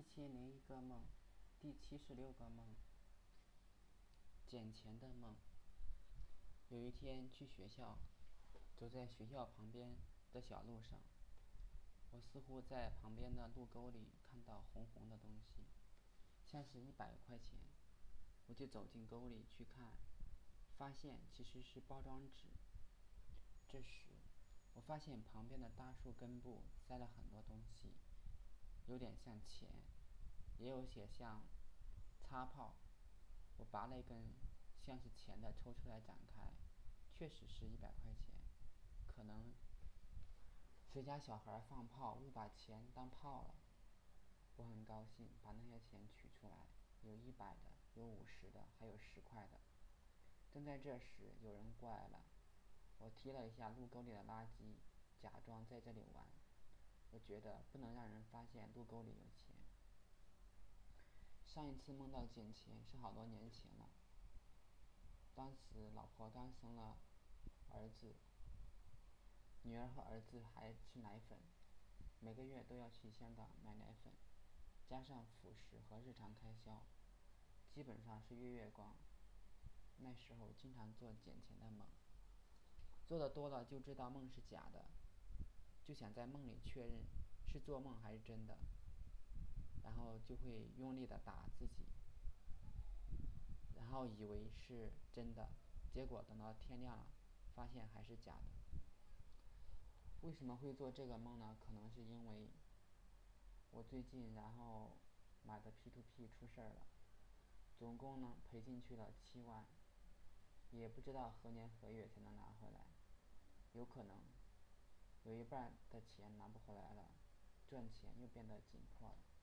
一千零一个梦，第七十六个梦，捡钱的梦。有一天去学校，走在学校旁边的小路上，我似乎在旁边的路沟里看到红红的东西，像是一百块钱。我就走进沟里去看，发现其实是包装纸。这时，我发现旁边的大树根部塞了很多东西。有点像钱，也有些像擦炮。我拔了一根像是钱的抽出来展开，确实是一百块钱。可能谁家小孩放炮误把钱当炮了。我很高兴，把那些钱取出来，有一百的，有五十的，还有十块的。正在这时，有人过来了。我踢了一下路沟里的垃圾，假装在这里玩。觉得不能让人发现路沟里有钱。上一次梦到捡钱是好多年前了。当时老婆刚生了儿子，女儿和儿子还吃奶粉，每个月都要去香港买奶粉，加上辅食和日常开销，基本上是月月光。那时候经常做捡钱的梦，做的多了就知道梦是假的。就想在梦里确认是做梦还是真的，然后就会用力的打自己，然后以为是真的，结果等到天亮了，发现还是假的。为什么会做这个梦呢？可能是因为我最近然后买的 P to P 出事儿了，总共呢赔进去了七万，也不知道何年何月才能拿回来，有可能。有一半的钱拿不回来了，赚钱又变得紧迫了。